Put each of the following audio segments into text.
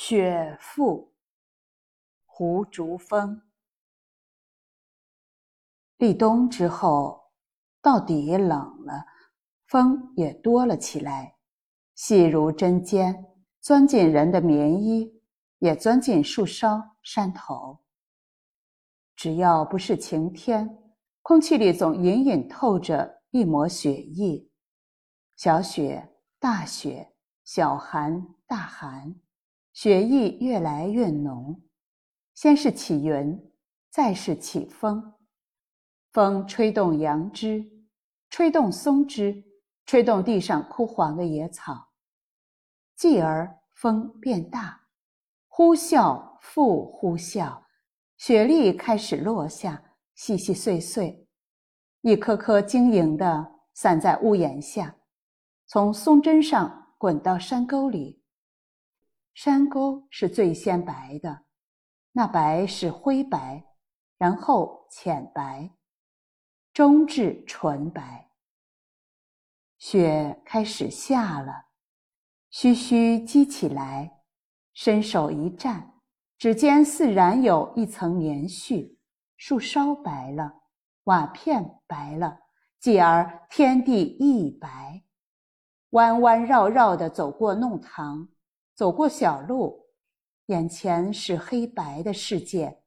雪覆，胡竹风。立冬之后，到底冷了，风也多了起来，细如针尖，钻进人的棉衣，也钻进树梢、山头。只要不是晴天，空气里总隐隐透着一抹雪意，小雪、大雪，小寒、大寒。雪意越来越浓，先是起云，再是起风。风吹动杨枝，吹动松枝，吹动地上枯黄的野草。继而风变大，呼啸复呼啸，雪粒开始落下，细细碎碎，一颗颗晶莹的散在屋檐下，从松针上滚到山沟里。山沟是最先白的，那白是灰白，然后浅白，终至纯白。雪开始下了，徐徐积起来，伸手一蘸，指尖似然有一层棉絮。树梢白了，瓦片白了，继而天地亦白。弯弯绕绕的走过弄堂。走过小路，眼前是黑白的世界，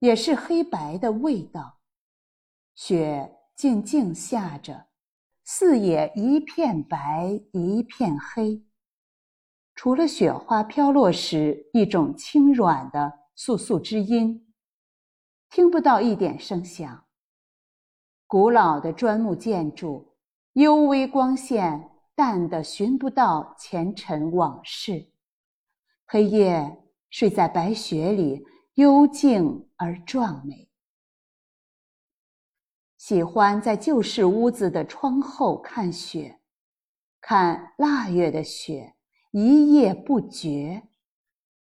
也是黑白的味道。雪静静下着，四野一片白一片黑。除了雪花飘落时一种轻软的簌簌之音，听不到一点声响。古老的砖木建筑，幽微光线淡得寻不到前尘往事。黑夜睡在白雪里，幽静而壮美。喜欢在旧式屋子的窗后看雪，看腊月的雪，一夜不绝。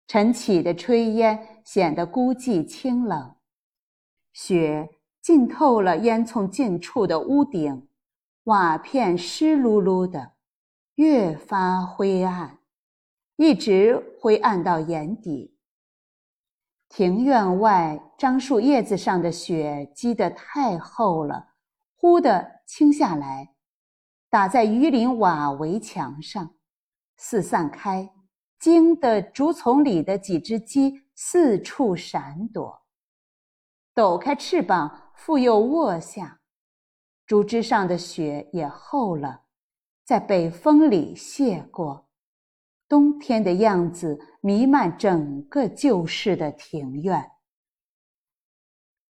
晨起的炊烟显得孤寂清冷，雪浸透了烟囱近处的屋顶，瓦片湿漉漉的，越发灰暗。一直灰暗到眼底。庭院外樟树叶子上的雪积得太厚了，忽地倾下来，打在榆林瓦围墙上，四散开，惊得竹丛里的几只鸡四处闪躲，抖开翅膀，复又卧下。竹枝上的雪也厚了，在北风里谢过。冬天的样子弥漫整个旧式的庭院。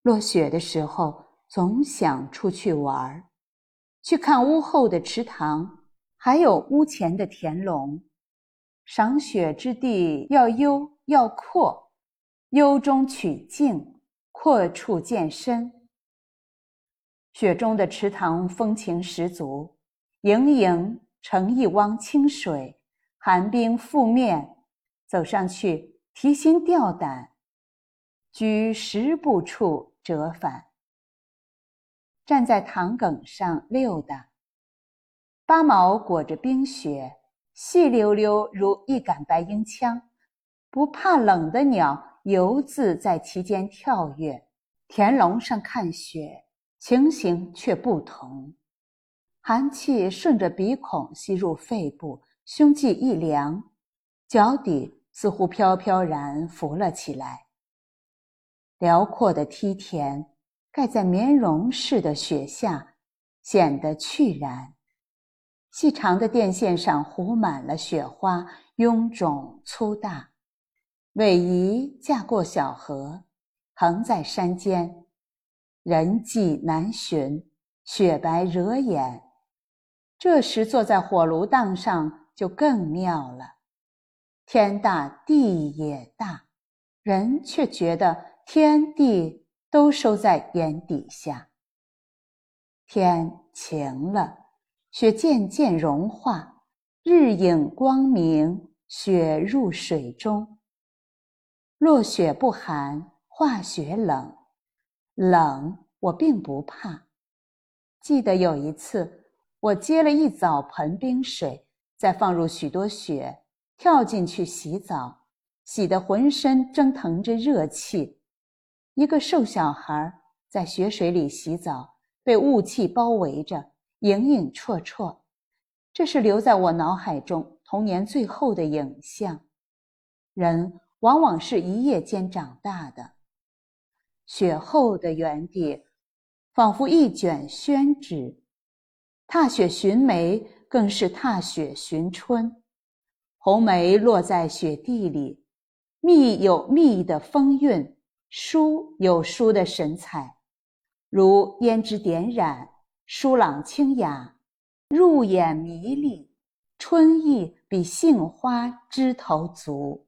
落雪的时候，总想出去玩儿，去看屋后的池塘，还有屋前的田垄。赏雪之地要幽要阔，幽中取静，阔处见深。雪中的池塘风情十足，盈盈成一汪清水。寒冰覆面，走上去提心吊胆，居十步处折返。站在塘埂上溜达，八毛裹着冰雪，细溜溜如一杆白缨枪。不怕冷的鸟游自在其间跳跃。田垄上看雪，情形却不同，寒气顺着鼻孔吸入肺部。胸际一凉，脚底似乎飘飘然浮了起来。辽阔的梯田盖在棉绒似的雪下，显得去然。细长的电线上糊满了雪花，臃肿粗大。逶迤架过小河，横在山间，人迹难寻，雪白惹眼。这时坐在火炉档上。就更妙了，天大地也大，人却觉得天地都收在眼底下。天晴了，雪渐渐融化，日影光明，雪入水中。落雪不寒，化雪冷，冷我并不怕。记得有一次，我接了一澡盆冰水。再放入许多雪，跳进去洗澡，洗得浑身蒸腾着热气。一个瘦小孩在雪水里洗澡，被雾气包围着，影影绰绰。这是留在我脑海中童年最后的影像。人往往是一夜间长大的。雪后的原地，仿佛一卷宣纸。踏雪寻梅，更是踏雪寻春。红梅落在雪地里，蜜有蜜的风韵。书有书的神采，如胭脂点染，疏朗清雅，入眼迷离。春意比杏花枝头足。